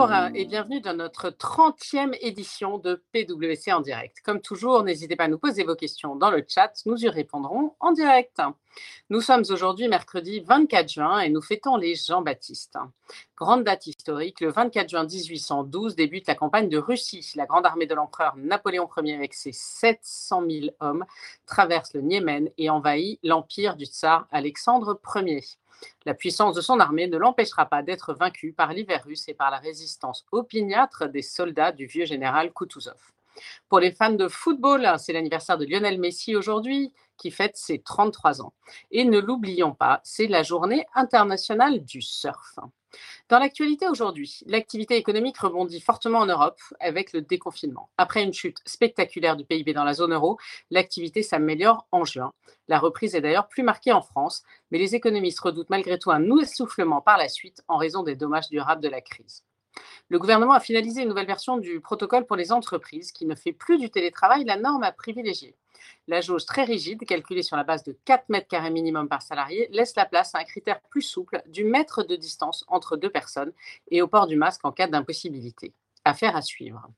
Bonjour et bienvenue dans notre 30e édition de PWC en direct. Comme toujours, n'hésitez pas à nous poser vos questions dans le chat, nous y répondrons en direct. Nous sommes aujourd'hui mercredi 24 juin et nous fêtons les Jean-Baptiste. Grande date historique, le 24 juin 1812 débute la campagne de Russie. La grande armée de l'empereur Napoléon Ier avec ses 700 000 hommes traverse le Niémen et envahit l'empire du tsar Alexandre Ier. La puissance de son armée ne l'empêchera pas d'être vaincu par l'hiver russe et par la résistance opiniâtre des soldats du vieux général Kutuzov. Pour les fans de football, c'est l'anniversaire de Lionel Messi aujourd'hui qui fête ses 33 ans. Et ne l'oublions pas, c'est la journée internationale du surf. Dans l'actualité aujourd'hui, l'activité économique rebondit fortement en Europe avec le déconfinement. Après une chute spectaculaire du PIB dans la zone euro, l'activité s'améliore en juin. La reprise est d'ailleurs plus marquée en France, mais les économistes redoutent malgré tout un essoufflement par la suite en raison des dommages durables de la crise. Le gouvernement a finalisé une nouvelle version du protocole pour les entreprises qui ne fait plus du télétravail la norme à privilégier. La jauge très rigide, calculée sur la base de 4 mètres carrés minimum par salarié, laisse la place à un critère plus souple du mètre de distance entre deux personnes et au port du masque en cas d'impossibilité. Affaire à suivre.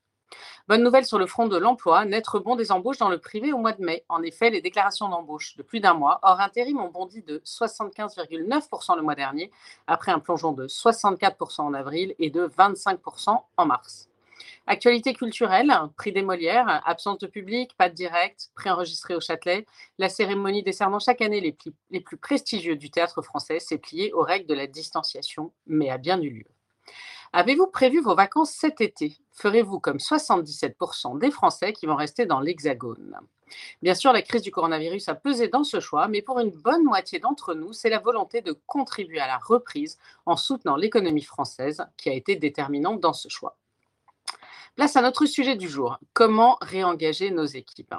Bonne nouvelle sur le front de l'emploi, net rebond des embauches dans le privé au mois de mai. En effet, les déclarations d'embauche de plus d'un mois hors intérim ont bondi de 75,9% le mois dernier, après un plongeon de 64% en avril et de 25% en mars. Actualité culturelle, prix des Molières, absence de public, pas de direct, préenregistré au Châtelet. La cérémonie décernant chaque année les, les plus prestigieux du théâtre français s'est pliée aux règles de la distanciation, mais a bien eu lieu. Avez-vous prévu vos vacances cet été? Ferez-vous comme 77% des Français qui vont rester dans l'Hexagone? Bien sûr, la crise du coronavirus a pesé dans ce choix, mais pour une bonne moitié d'entre nous, c'est la volonté de contribuer à la reprise en soutenant l'économie française qui a été déterminante dans ce choix. Place à notre sujet du jour, comment réengager nos équipes.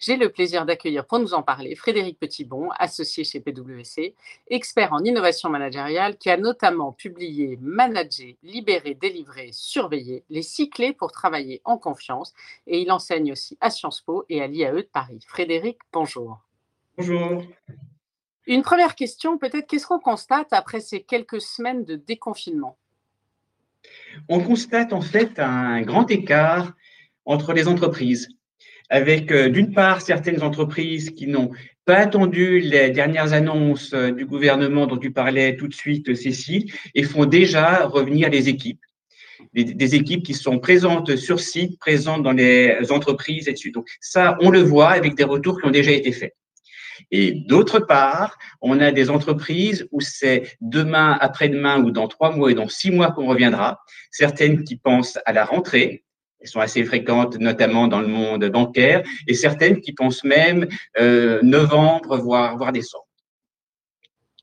J'ai le plaisir d'accueillir pour nous en parler Frédéric Petitbon, associé chez PwC, expert en innovation managériale, qui a notamment publié Manager, libérer, délivrer, surveiller, les six clés pour travailler en confiance, et il enseigne aussi à Sciences Po et à l'IAE de Paris. Frédéric, bonjour. Bonjour. Une première question, peut-être, qu'est-ce qu'on constate après ces quelques semaines de déconfinement? On constate en fait un grand écart entre les entreprises, avec euh, d'une part certaines entreprises qui n'ont pas attendu les dernières annonces euh, du gouvernement dont tu parlais tout de suite, Cécile, et font déjà revenir les équipes. Des, équipes qui sont présentes sur site, présentes dans les entreprises, et Donc ça, on le voit avec des retours qui ont déjà été faits. Et d'autre part, on a des entreprises où c'est demain, après-demain ou dans trois mois et dans six mois qu'on reviendra. Certaines qui pensent à la rentrée, elles sont assez fréquentes, notamment dans le monde bancaire, et certaines qui pensent même euh, novembre, voire, voire décembre.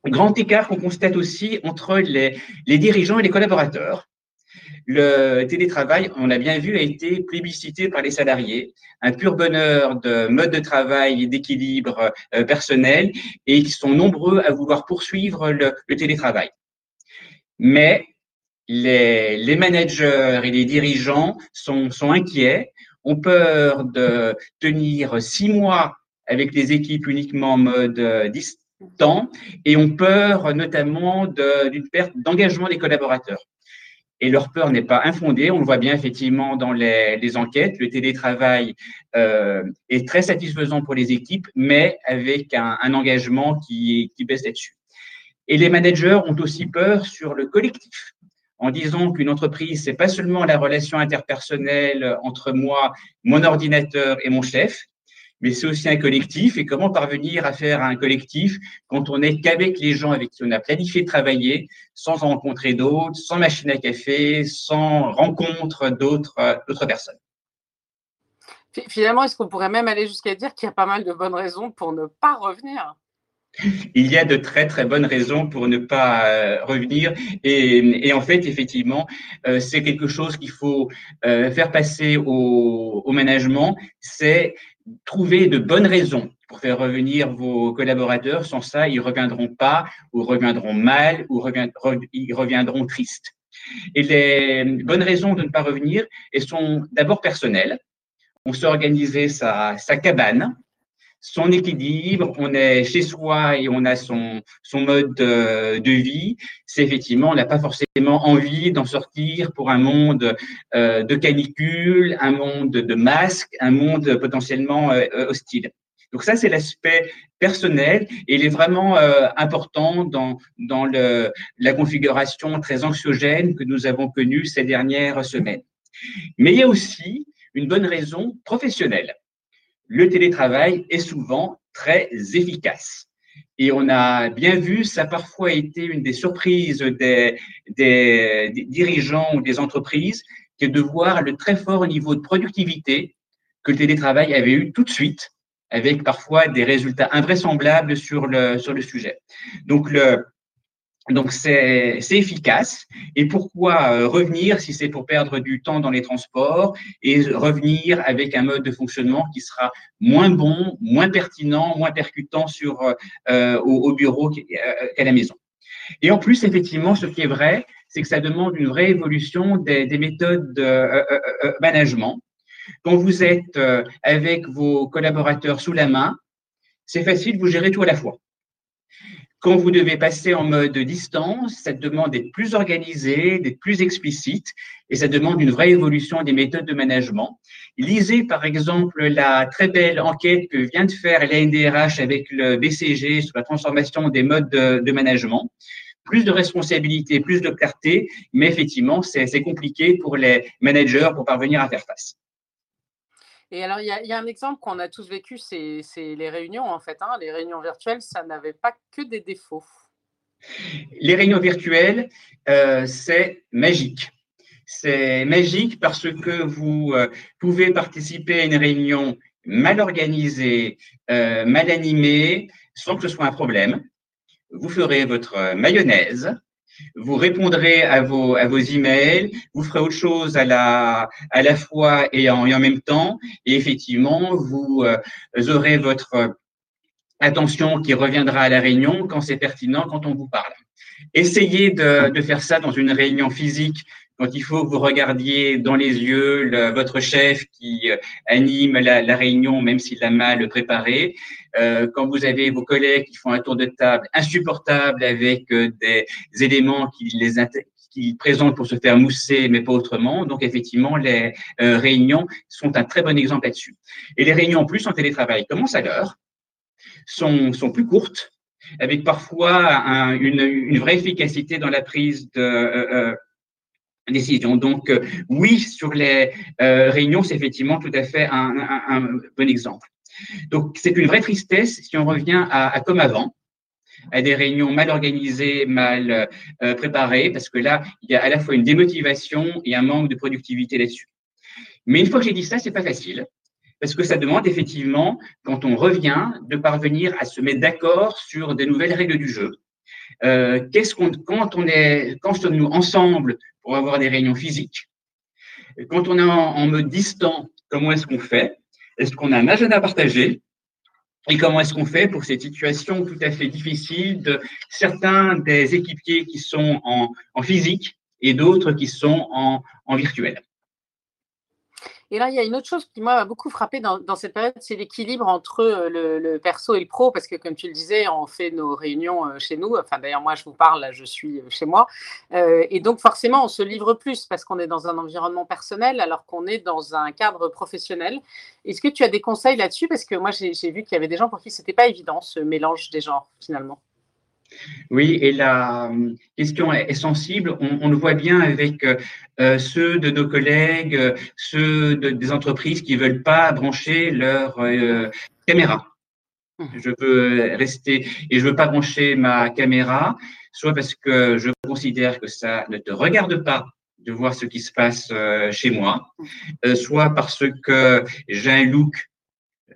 Grand écart qu'on constate aussi entre les, les dirigeants et les collaborateurs. Le télétravail, on l'a bien vu, a été plébiscité par les salariés, un pur bonheur de mode de travail et d'équilibre euh, personnel, et ils sont nombreux à vouloir poursuivre le, télétravail. Mais les, managers et les dirigeants sont, sont inquiets, ont peur de tenir six mois avec les équipes uniquement en mode euh, distant et ont peur notamment d'une perte d'engagement des collaborateurs et leur peur n'est pas infondée. On le voit bien effectivement dans les, enquêtes. Le télétravail euh, est très satisfaisant pour les équipes, mais avec un, engagement qui, baisse là-dessus. Et les managers ont aussi peur sur le collectif en disant qu'une entreprise, c'est pas seulement la relation interpersonnelle entre moi, mon ordinateur et mon chef, mais c'est aussi un collectif. Et comment parvenir à faire un collectif quand on n'est qu'avec les gens avec qui on a planifié de travailler, sans rencontrer d'autres, sans machine à café, sans rencontre d'autres personnes? Finalement, est-ce qu'on pourrait même aller jusqu'à dire qu'il y a pas mal de bonnes raisons pour ne pas revenir? Il y a de très très bonnes raisons pour ne pas euh, revenir et, en fait effectivement euh, c'est quelque chose qu'il faut euh, faire passer au, au management c'est trouver de bonnes raisons pour faire revenir vos collaborateurs. Sans ça, ils reviendront pas, ou reviendront mal, ou reviendront tristes. Et les bonnes raisons de ne pas revenir, elles sont d'abord personnelles. On s'est organisé sa cabane, son équilibre, on est chez soi et on a son, son mode de, de vie, c'est effectivement, on n'a pas forcément envie d'en sortir pour un monde euh, de canicule, un monde de masques, un monde potentiellement euh, hostile. Donc ça, c'est l'aspect personnel et il est vraiment euh, important dans, dans le, la configuration très anxiogène que nous avons connue ces dernières semaines. Mais il y a aussi une bonne raison professionnelle le télétravail est souvent très efficace. Et on a bien vu, ça a parfois été une des surprises des, dirigeants ou des entreprises, que de voir le très fort niveau de productivité que le télétravail avait eu tout de suite, avec parfois des résultats invraisemblables sur le, sur le sujet. Donc, le, donc c'est efficace. Et pourquoi euh, revenir si c'est pour perdre du temps dans les transports et revenir avec un mode de fonctionnement qui sera moins bon, moins pertinent, moins percutant sur euh, euh au, bureau qu'à la maison? Et en plus, effectivement, ce qui est vrai, c'est que ça demande une vraie évolution des, des méthodes de management. Quand vous êtes avec vos collaborateurs sous la main, c'est facile, vous gérez tout à la fois. Quand vous devez passer en mode distance, ça demande d'être plus organisé, d'être plus explicite, et ça demande une vraie évolution des méthodes de management. Lisez par exemple la très belle enquête que vient de faire l'ANDRH avec le BCG sur la transformation des modes de, management plus de responsabilité, plus de clarté, mais effectivement, c'est compliqué pour les managers pour parvenir à faire face. Et alors, il y, a un exemple qu'on a tous vécu, c'est les réunions, en fait. Hein. Les réunions virtuelles, ça n'avait pas que des défauts. Les réunions virtuelles, euh, c'est magique. C'est magique parce que vous euh, pouvez participer à une réunion mal organisée, euh, mal animée, sans que ce soit un problème. Vous ferez votre mayonnaise, vous répondrez à vos, à vos emails, vous ferez autre chose à la, à la fois et en, même temps, et effectivement, vous euh, aurez votre attention qui reviendra à la réunion quand c'est pertinent, quand on vous parle. Essayez de, de, faire ça dans une réunion physique quand il faut que vous regardiez dans les yeux votre chef qui euh, anime la, la réunion, même s'il a mal préparé. Euh, quand vous avez vos collègues qui font un tour de table insupportable avec euh, des éléments qui les qui présentent pour se faire mousser, mais pas autrement. Donc, effectivement, les euh, réunions sont un très bon exemple là-dessus. Et les réunions, en plus, en télétravail, commencent à l'heure, sont, sont plus courtes, avec parfois un, une, une, vraie efficacité dans la prise de euh, décision. Donc, oui, sur les réunions, c'est effectivement tout à fait un, un, un bon exemple. Donc, c'est une vraie tristesse si on revient à, comme avant, à des réunions mal organisées, mal euh, préparées, parce que là, il y a à la fois une démotivation et un manque de productivité là-dessus. Mais une fois que j'ai dit ça, c'est pas facile, parce que ça demande effectivement, quand on revient, de parvenir à se mettre d'accord sur des nouvelles règles du jeu. Euh, qu'est-ce qu'on, quand on est, quand sommes-nous ensemble pour avoir des réunions physiques. Quand on est en mode distant, comment est-ce qu'on fait? Est-ce qu'on a un agenda partagé? Et comment est-ce qu'on fait pour cette situation tout à fait difficile de certains des équipiers qui sont en, physique et d'autres qui sont en virtuel? Et là, il y a une autre chose qui m'a beaucoup frappé dans, cette période, c'est l'équilibre entre euh, le, perso et le pro, parce que comme tu le disais, on fait nos réunions euh, chez nous. Enfin, d'ailleurs, moi, je vous parle, là, je suis euh, chez moi. et donc, forcément, on se livre plus parce qu'on est dans un environnement personnel alors qu'on est dans un cadre professionnel. Est-ce que tu as des conseils là-dessus? Parce que moi, j'ai vu qu'il y avait des gens pour qui ce n'était pas évident, ce mélange des genres, finalement. Oui, et la euh, question est sensible. On, le voit bien avec euh, euh, ceux de nos collègues, ceux des entreprises qui veulent pas brancher leur caméra. Mmh. Je veux rester et je veux pas brancher ma caméra, soit parce que je considère que ça ne te regarde pas de voir ce qui se passe chez moi, mmh. soit parce que j'ai un look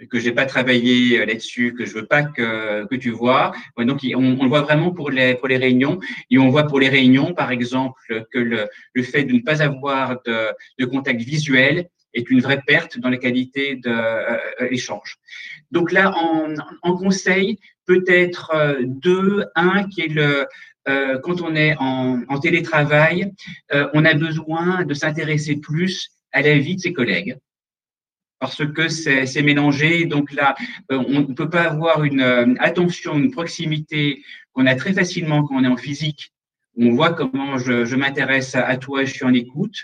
que j'ai pas travaillé euh, là-dessus, que je veux pas que, que tu vois. Donc, on, le voit vraiment pour les, pour les réunions. Et on voit pour les réunions, par exemple, que le, le fait de ne pas avoir de, de contact visuel est une vraie perte dans la qualité de euh, euh, l'échange. Donc là, en, en conseil, peut-être deux. Un qui est le, euh, quand on est en, télétravail, euh, on a besoin de s'intéresser plus à la vie de ses collègues parce que c'est mélangé. Donc là, euh, on ne peut pas avoir une euh, attention, une proximité qu'on a très facilement quand on est en physique. On voit comment je, je m'intéresse à, toi, je suis en écoute.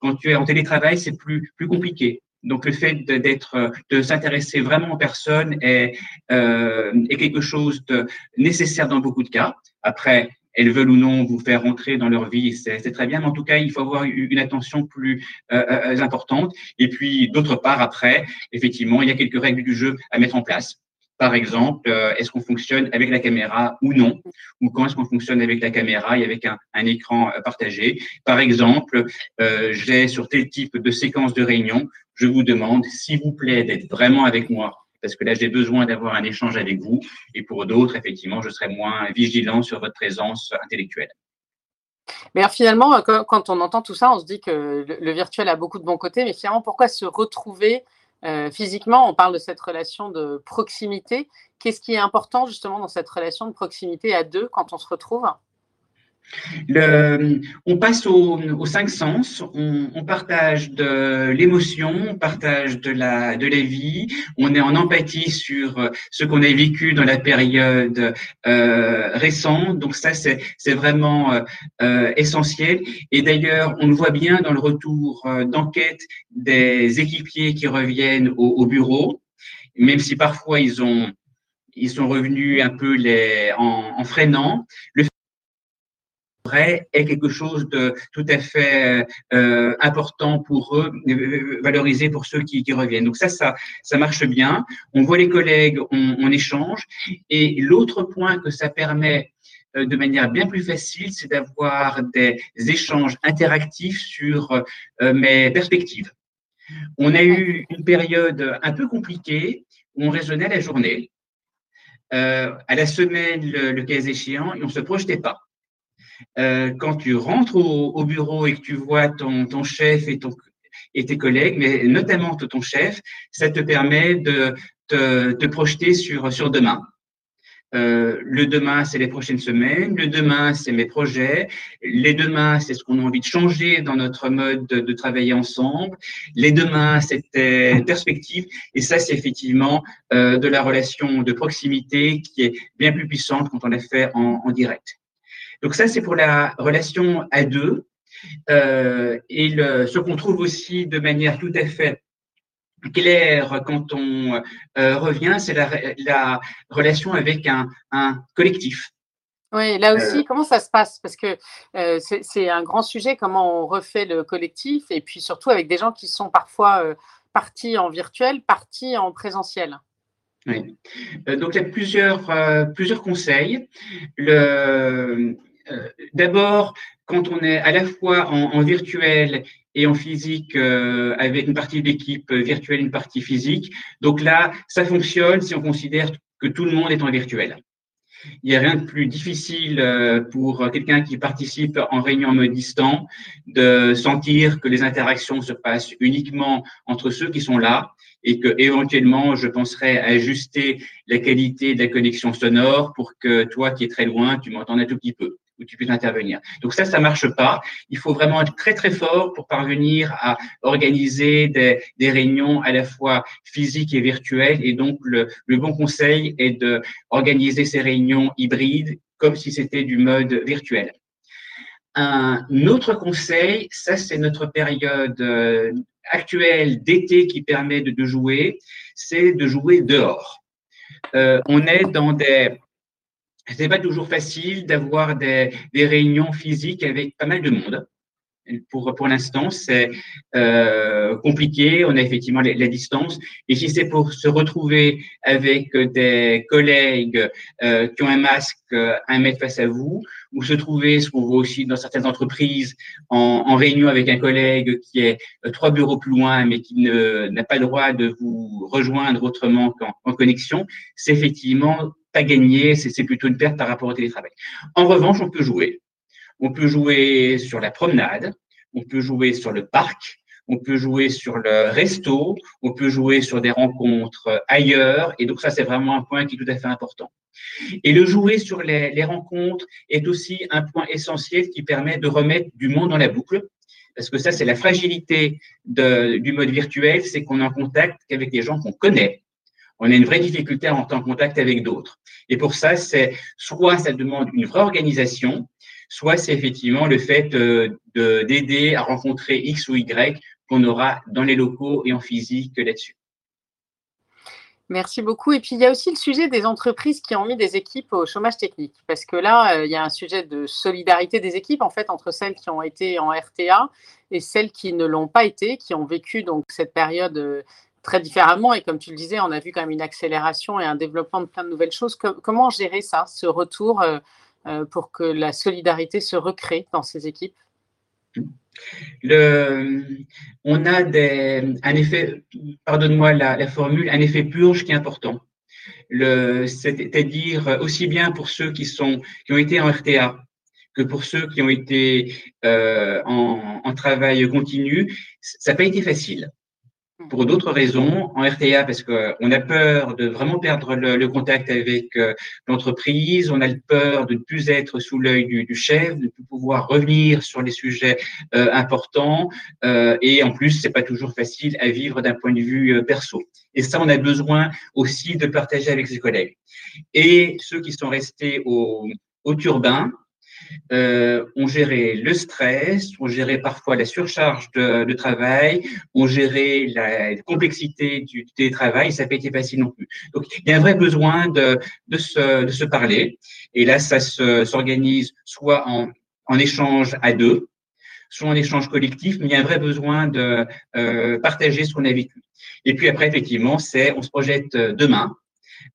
Quand tu es en télétravail, c'est plus plus compliqué. Donc le fait d'être, de s'intéresser vraiment aux personnes est, euh, est quelque chose de nécessaire dans beaucoup de cas. Après, elles veulent ou non vous faire rentrer dans leur vie, c'est très bien, mais en tout cas, il faut avoir une attention plus euh, euh, importante. Et puis, d'autre part, après, effectivement, il y a quelques règles du jeu à mettre en place. Par exemple, euh, est-ce qu'on fonctionne avec la caméra ou non? Ou quand est-ce qu'on fonctionne avec la caméra et avec un, écran partagé? Par exemple, euh, j'ai sur tel type de séquence de réunion, je vous demande, s'il vous plaît, d'être vraiment avec moi parce que là, j'ai besoin d'avoir un échange avec vous. Et pour d'autres, effectivement, je serai moins vigilant sur votre présence intellectuelle. Mais finalement, quand on entend tout ça, on se dit que le virtuel a beaucoup de bons côtés, mais finalement, pourquoi se retrouver euh, physiquement? On parle de cette relation de proximité. Qu'est-ce qui est important justement dans cette relation de proximité à deux quand on se retrouve? On passe aux, cinq sens, on, partage de l'émotion, on partage de la, vie, on est en empathie sur ce qu'on a vécu dans la période euh, récente. Donc ça, c'est, vraiment euh, euh, essentiel. Et d'ailleurs, on le voit bien dans le retour d'enquête des équipiers qui reviennent au, au bureau, même si parfois ils ont ils sont revenus un peu en, freinant. Est quelque chose de tout à fait euh, important pour eux, euh, valorisé pour ceux qui, reviennent. Donc ça, ça, ça marche bien. On voit les collègues, on, échange. Et l'autre point que ça permet euh, de manière bien plus facile, c'est d'avoir des échanges interactifs sur euh, mes perspectives. On a eu une période un peu compliquée où on raisonnait la journée, euh, à la semaine le, le cas échéant, et on se projetait pas. Euh, quand tu rentres au, bureau et que tu vois ton, ton chef et, ton, et tes collègues, mais notamment ton chef, ça te permet de te, te projeter sur, sur demain. Euh, le demain, c'est les prochaines semaines. Le demain, c'est mes projets. Les demain, c'est ce qu'on a envie de changer dans notre mode de, de travailler ensemble. Les demain, c'est tes perspectives. Et ça, c'est effectivement euh, de la relation de proximité qui est bien plus puissante quand on la fait en, en direct. Donc ça, c'est pour la relation à deux. Euh, et le, ce qu'on trouve aussi de manière tout à fait claire quand on euh, revient, c'est la, la, relation avec un, un collectif. Oui, là aussi, euh, comment ça se passe? Parce que euh, c'est un grand sujet, comment on refait le collectif, et puis surtout avec des gens qui sont parfois euh, partis en virtuel, partis en présentiel. Oui. donc, il y a plusieurs, plusieurs conseils. Le, d'abord, quand on est à la fois en, virtuel et en physique euh, avec une partie d'équipe virtuelle, une partie physique. Donc là, ça fonctionne si on considère que tout le monde est en virtuel. Il n'y a rien de plus difficile euh, pour quelqu'un qui participe en réunion en mode distant de sentir que les interactions se passent uniquement entre ceux qui sont là et que éventuellement je penserais ajuster la qualité de la connexion sonore pour que toi qui es très loin, tu m'entendes un tout petit peu tu puisses intervenir. Donc ça, ça marche pas. Il faut vraiment être très très fort pour parvenir à organiser des, réunions à la fois physiques et virtuelles. Et donc le, bon conseil est de organiser ces réunions hybrides comme si c'était du mode virtuel. Un autre conseil, ça c'est notre période euh, actuelle d'été qui permet de, de jouer, c'est de jouer dehors. Euh, on est dans des c'est pas toujours facile d'avoir des, des, réunions physiques avec pas mal de monde. Pour, pour l'instant, c'est euh, compliqué. On a effectivement la, distance. Et si c'est pour se retrouver avec des collègues euh, qui ont un masque euh, un mètre face à vous, ou se trouver, ce qu'on voit aussi dans certaines entreprises, en, en, réunion avec un collègue qui est euh, trois bureaux plus loin, mais qui n'a pas le droit de vous rejoindre autrement qu'en en connexion, c'est effectivement pas gagné, c'est plutôt une perte par rapport au télétravail. En revanche, on peut jouer. On peut jouer sur la promenade, on peut jouer sur le parc, on peut jouer sur le resto, on peut jouer sur des rencontres ailleurs. Et donc ça, c'est vraiment un point qui est tout à fait important. Et le jouer sur les, les rencontres est aussi un point essentiel qui permet de remettre du monde dans la boucle parce que ça, c'est la fragilité du mode virtuel, c'est qu'on est en contact qu'avec des gens qu'on connaît. On a une vraie difficulté à entrer en contact avec d'autres. Et pour ça, c'est soit ça demande une vraie organisation, soit c'est effectivement le fait euh, d'aider à rencontrer X ou Y qu'on aura dans les locaux et en physique là-dessus. Merci beaucoup. Et puis, il y a aussi le sujet des entreprises qui ont mis des équipes au chômage technique. Parce que là, euh, il y a un sujet de solidarité des équipes, en fait, entre celles qui ont été en RTA et celles qui ne l'ont pas été, qui ont vécu donc cette période euh, très différemment. Et comme tu le disais, on a vu quand même une accélération et un développement de plein de nouvelles choses. comment gérer ça, ce retour, euh, pour que la solidarité se recrée dans ces équipes? On a un effet, pardonne-moi la, formule, un effet purge qui est important. C'est-à-dire aussi bien pour ceux qui, sont, qui ont été en RTA que pour ceux qui ont été euh, en, travail continu, ça n'a pas été facile pour d'autres raisons, en RTA parce qu'on a peur de vraiment perdre le, contact avec euh, l'entreprise, on a peur de ne plus être sous l'œil du, chef, de ne plus pouvoir revenir sur les sujets euh, importants, euh, et en plus, c'est pas toujours facile à vivre d'un point de vue perso. Et ça, on a besoin aussi de partager avec ses collègues. Et ceux qui sont restés au, au turbin, euh, on gérait le stress, on gérait parfois la surcharge de, travail, on gérait la complexité du télétravail, ça n'a pas été facile non plus. Donc, il y a un vrai besoin de, se, parler. Et là, ça s'organise soit en, échange à deux, soit en échange collectif, mais il y a un vrai besoin de euh, partager ce qu'on a vécu. Et puis après, effectivement, c'est on se projette demain.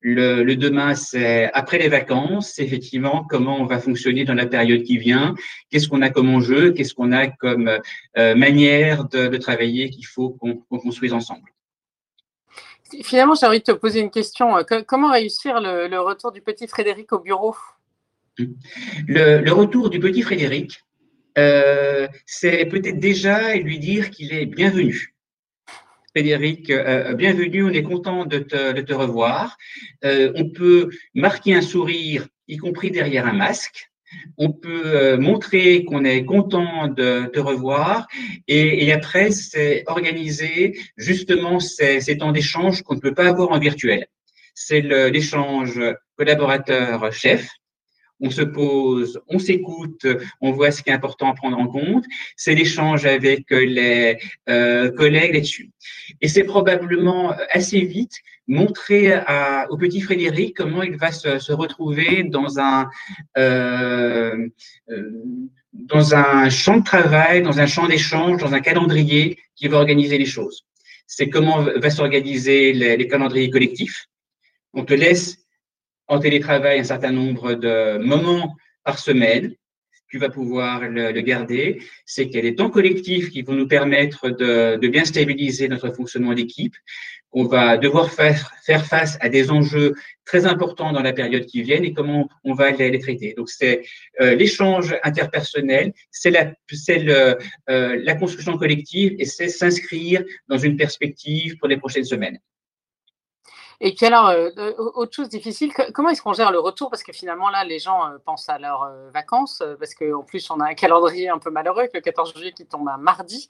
Le, demain, c'est après les vacances, effectivement, comment on va fonctionner dans la période qui vient, qu'est-ce qu'on a comme enjeu, qu'est-ce qu'on a comme euh, manière de, travailler qu'il faut qu'on construise ensemble. Finalement, j'ai envie de te poser une question. Comment réussir le, retour du petit Frédéric au bureau? Le, retour du petit Frédéric, euh, c'est peut-être déjà lui dire qu'il est bienvenu. Frédéric, euh, bienvenue, on est content de te, revoir. Euh, on peut marquer un sourire, y compris derrière un masque. On peut euh, montrer qu'on est content de te revoir et, après, c'est organiser justement ces, ces temps d'échange qu'on ne peut pas avoir en virtuel. C'est l'échange collaborateur-chef, on se pose, on s'écoute, on voit ce qui est important à prendre en compte. C'est l'échange avec les euh, collègues là-dessus. Et c'est probablement assez vite montrer au petit Frédéric comment il va se, retrouver dans un euh, euh, dans un champ de travail, dans un champ d'échange, dans un calendrier qui va organiser les choses. C'est comment va s'organiser les calendriers collectifs. On te laisse en télétravail un certain nombre de moments par semaine. Tu vas pouvoir le, garder. C'est qu'il y a des temps collectifs qui vont nous permettre de, bien stabiliser notre fonctionnement d'équipe. On va devoir faire, faire face à des enjeux très importants dans la période qui vient et comment on va les, traiter. Donc, c'est euh, l'échange interpersonnel, c'est la, le, euh, la construction collective et c'est s'inscrire dans une perspective pour les prochaines semaines. Et puis alors, euh, autre chose difficile, comment est-ce qu'on gère le retour? Parce que finalement, là, les gens euh, pensent à leurs euh, vacances, parce qu'en plus, on a un calendrier un peu malheureux avec le 14 juillet qui tombe un mardi.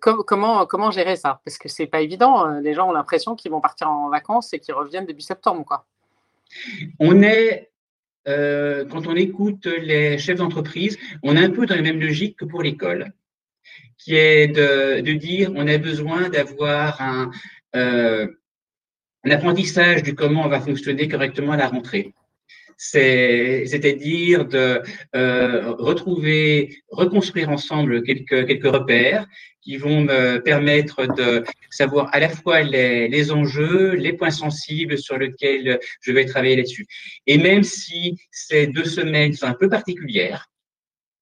comment, comment gérer ça? Parce que c'est pas évident. Les gens ont l'impression qu'ils vont partir en vacances et qu'ils reviennent début septembre. Quoi. On est, quand on écoute les chefs d'entreprise, on est un peu dans la même logique que pour l'école, qui est de, de, dire on a besoin d'avoir un l'apprentissage du comment va fonctionner correctement à la rentrée. C'est-à-dire de euh, retrouver, reconstruire ensemble quelques, quelques repères qui vont me permettre de savoir à la fois les, les enjeux, les points sensibles sur lesquels je vais travailler là-dessus. Et même si ces deux semaines sont un peu particulières,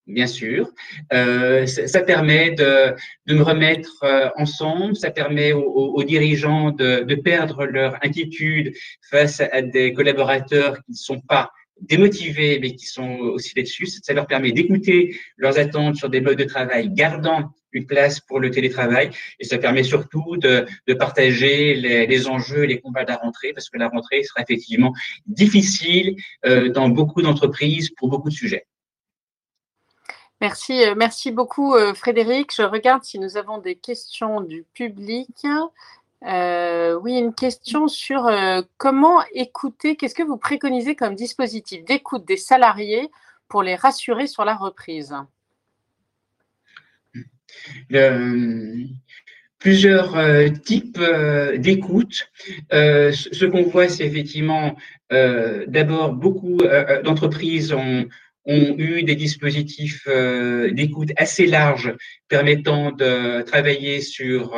bien sûr. Euh, ça, permet de, de, me remettre euh, ensemble, ça permet aux, dirigeants de, de, perdre leur inquiétude face à des collaborateurs qui ne sont pas démotivés, mais qui sont aussi là-dessus. Ça leur permet d'écouter leurs attentes sur des modes de travail, gardant une place pour le télétravail. Et ça permet surtout de, de partager les, les, enjeux et les combats de la rentrée, parce que la rentrée sera effectivement difficile euh, dans beaucoup d'entreprises pour beaucoup de sujets. Merci, merci beaucoup Frédéric. Je regarde si nous avons des questions du public. oui, une question sur comment écouter, qu'est-ce que vous préconisez comme dispositif d'écoute des salariés pour les rassurer sur la reprise? Plusieurs euh, types euh, d'écoute. Euh, ce qu'on voit, c'est effectivement d'abord beaucoup d'entreprises ont, ont eu des dispositifs d'écoute assez larges permettant de travailler sur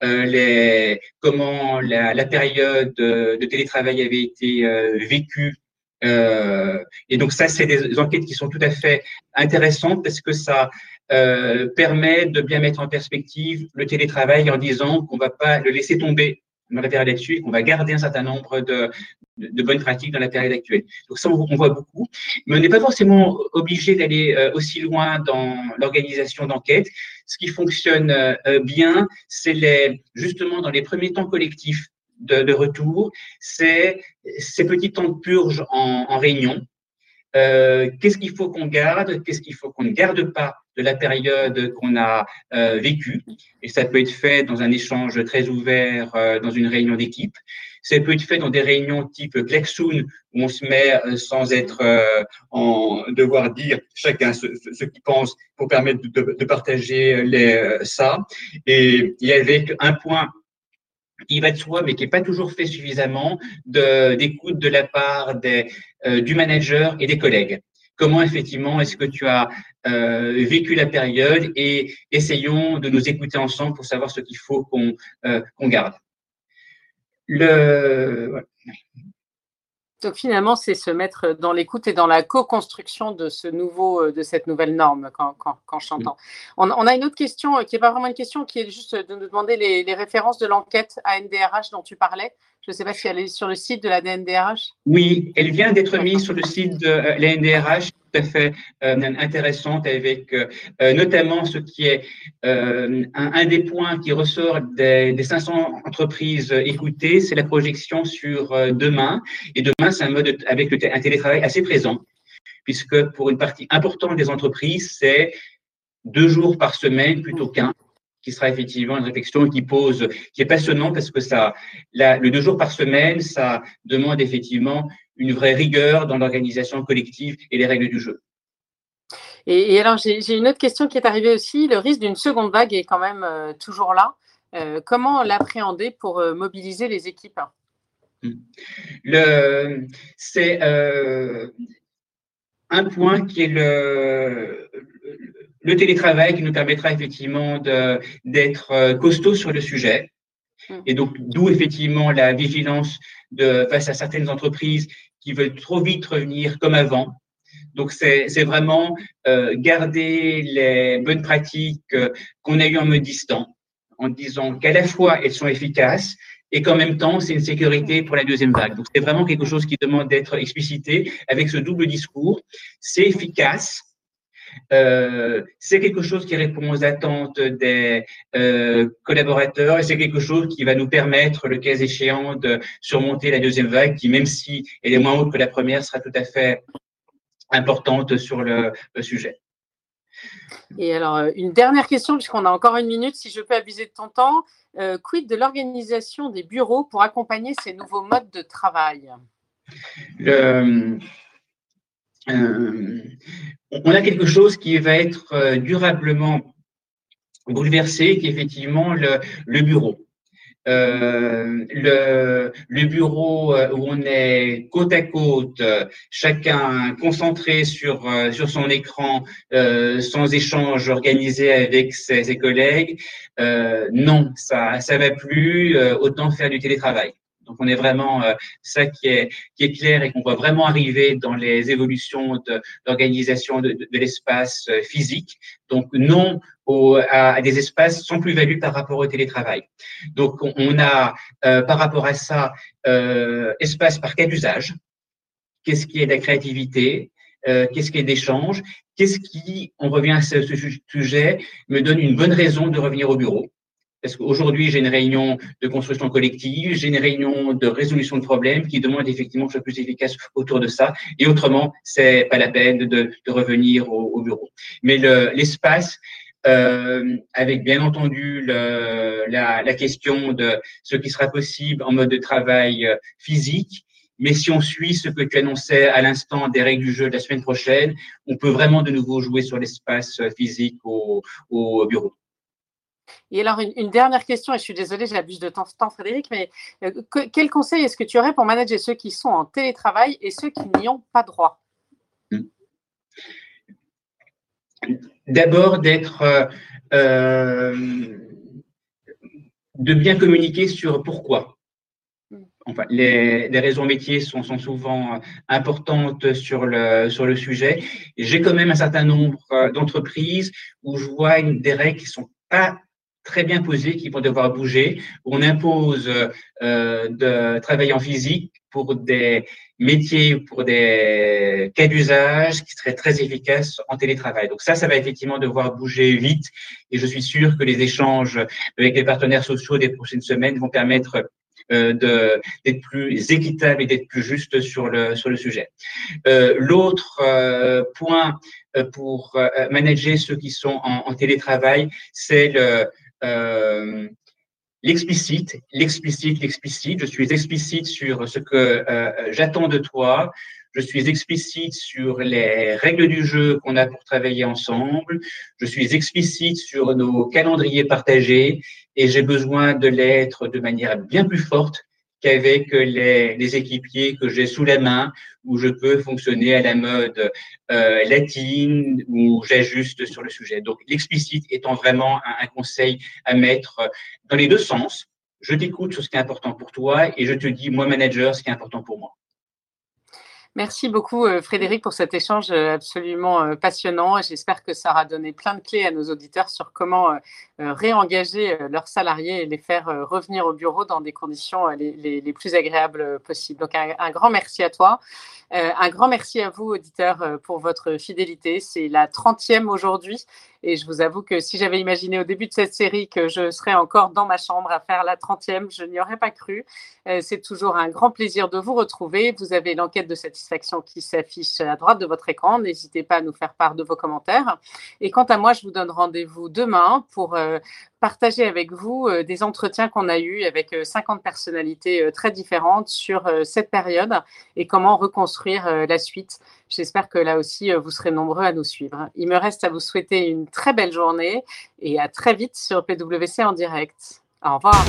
les, comment la, période de télétravail avait été vécue. Euh, et donc ça, c'est des enquêtes qui sont tout à fait intéressantes parce que ça euh, permet de bien mettre en perspective le télétravail en disant qu'on va pas le laisser tomber dans la période actuelle, qu'on va garder un certain nombre de, de, bonnes pratiques dans la période actuelle. Donc ça, on, voit beaucoup, mais on n'est pas forcément obligé d'aller euh, aussi loin dans l'organisation d'enquêtes. Ce qui fonctionne euh, bien, c'est les, justement dans les premiers temps collectifs de, retour, c'est ces petits temps de purge en, réunion. Euh, qu'est-ce qu'il faut qu'on garde, qu'est-ce qu'il faut qu'on ne garde pas de la période qu'on a euh, vécue. Et ça peut être fait dans un échange très ouvert, euh, dans une réunion d'équipe. Ça peut être fait dans des réunions type Klexoon, où on se met euh, sans être euh, en devoir dire chacun ce, ce, qu'il pense pour permettre de, de partager les, ça. Et il y avait un point qui va de soi, mais qui n'est pas toujours fait suffisamment d'écoute de, la part des, euh, du manager et des collègues. Comment effectivement est-ce que tu as euh, vécu la période et essayons de nous écouter ensemble pour savoir ce qu'il faut qu'on euh, garde. Le, donc finalement, c'est se mettre dans l'écoute et dans la co-construction de ce nouveau, euh, de cette nouvelle norme quand, quand, quand j'entends. On, on, a une autre question qui n'est pas vraiment une question, qui est juste de nous demander les, les références de l'enquête ANDRH dont tu parlais. Je ne sais pas si elle est sur le site de la DNDRH. Oui, elle vient d'être mise sur le site de euh, la NDRH, tout à fait euh, intéressante, avec euh, notamment ce qui est un, un, des points qui ressort des, des 500 entreprises écoutées, c'est la projection sur demain. Et demain, c'est un mode avec le, un télétravail assez présent, puisque pour une partie importante des entreprises, c'est deux jours par semaine plutôt qu'un qui sera effectivement une réflexion qui pose, qui est passionnant parce que ça, la, le deux jours par semaine, ça demande effectivement une vraie rigueur dans l'organisation collective et les règles du jeu. Et, et alors, j'ai une autre question qui est arrivée aussi. Le risque d'une seconde vague est quand même euh, toujours là. Euh, comment l'appréhender pour euh, mobiliser les équipes? Hmm. le, C'est un point qui est le, le télétravail qui nous permettra effectivement d'être euh, costaud sur le sujet. Mm. Et donc, d'où effectivement la vigilance de, face à certaines entreprises qui veulent trop vite revenir comme avant. Donc, c'est vraiment euh, garder les bonnes pratiques euh, qu'on a eues en mode distant, en disant qu'à la fois elles sont efficaces et qu'en même temps, c'est une sécurité pour la deuxième vague. Donc, c'est vraiment quelque chose qui demande d'être explicité avec ce double discours. C'est efficace, euh, c'est quelque chose qui répond aux attentes des euh, collaborateurs et c'est quelque chose qui va nous permettre, le cas échéant, de surmonter la deuxième vague qui, même si elle est moins haute que la première, sera tout à fait importante sur le, sujet. Et alors, euh, une dernière question, puisqu'on a encore une minute, si je peux abuser de ton temps. quid de l'organisation des bureaux pour accompagner ces nouveaux modes de travail? Le, on a quelque chose qui va être euh, durablement bouleversé, qui est effectivement le, bureau. Euh, le, bureau euh, où on est côte à côte, chacun concentré sur, sur son écran, euh, sans échange organisé avec ses, collègues, euh, non, ça ça va plus. autant faire du télétravail. Donc on est vraiment euh, ça qui est qui est clair et qu'on voit vraiment arriver dans les évolutions de l'organisation de, de, l'espace euh, physique. Donc non au, à, des espaces sans plus-value par rapport au télétravail. Donc on, a euh, par rapport à ça espace par cas d'usage. Qu'est-ce qui est de la créativité? Qu'est-ce qui est d'échange Qu'est-ce qui, on revient à ce sujet, me donne une bonne raison de revenir au bureau? Parce qu'aujourd'hui, j'ai une réunion de construction collective, j'ai une réunion de résolution de problèmes qui demande effectivement que je sois plus efficace autour de ça. Et autrement, c'est pas la peine de, de revenir au, au, bureau. Mais l'espace, euh, avec bien entendu le, la, la, question de ce qui sera possible en mode de travail euh, physique. Mais si on suit ce que tu annonçais à l'instant des règles du jeu de la semaine prochaine, on peut vraiment de nouveau jouer sur l'espace euh, physique au, au bureau. Et alors, une, dernière question, et je suis désolée, j'abuse de ton temps, Frédéric, mais quel conseil est-ce que tu aurais pour manager ceux qui sont en télétravail et ceux qui n'y ont pas droit? D'abord, d'être. Euh, euh, de bien communiquer sur pourquoi. Hmm. Enfin, les, raisons métiers sont, sont, souvent importantes sur le, sur le sujet. J'ai quand même un certain nombre euh, d'entreprises où je vois une, des règles qui sont pas très bien posées, qui vont devoir bouger. On impose euh, de travailler en physique pour des métiers, pour des cas d'usage qui seraient très efficaces en télétravail. Donc ça, ça va effectivement devoir bouger vite. Et je suis sûr que les échanges avec les partenaires sociaux des prochaines semaines vont permettre euh, d'être plus équitable et d'être plus juste sur le, sur le sujet. Euh, L'autre euh, point euh, pour euh, manager ceux qui sont en, en télétravail, c'est le, euh, l'explicite, l'explicite, l'explicite. Je suis explicite sur ce que euh, j'attends de toi. Je suis explicite sur les règles du jeu qu'on a pour travailler ensemble. Je suis explicite sur nos calendriers partagés et j'ai besoin de l'être de manière bien plus forte qu'avec les, les, équipiers que j'ai sous la main, où je peux fonctionner à la mode euh, latine, où j'ajuste sur le sujet. Donc l'explicite étant vraiment un, un, conseil à mettre dans les deux sens. Je t'écoute sur ce qui est important pour toi et je te dis, moi manager, ce qui est important pour moi. Merci beaucoup euh, Frédéric pour cet échange euh, absolument euh, passionnant. J'espère que ça aura donné plein de clés à nos auditeurs sur comment réengager leurs salariés et les faire revenir au bureau dans des conditions les, plus agréables possibles. Donc un, un, grand merci à toi. Un grand merci à vous auditeurs pour votre fidélité. C'est la 30e aujourd'hui et je vous avoue que si j'avais imaginé au début de cette série que je serais encore dans ma chambre à faire la 30e, je n'y aurais pas cru. Euh, c'est toujours un grand plaisir de vous retrouver. Vous avez l'enquête de satisfaction qui s'affiche à droite de votre écran. N'hésitez pas à nous faire part de vos commentaires. Et quant à moi, je vous donne rendez-vous demain pour euh, partager avec vous euh, des entretiens qu'on a eus avec 50 personnalités très différentes sur cette période et comment reconstruire la suite. J'espère que là aussi, vous serez nombreux à nous suivre. Il me reste à vous souhaiter une très belle journée et à très vite sur PWC en direct. Au revoir.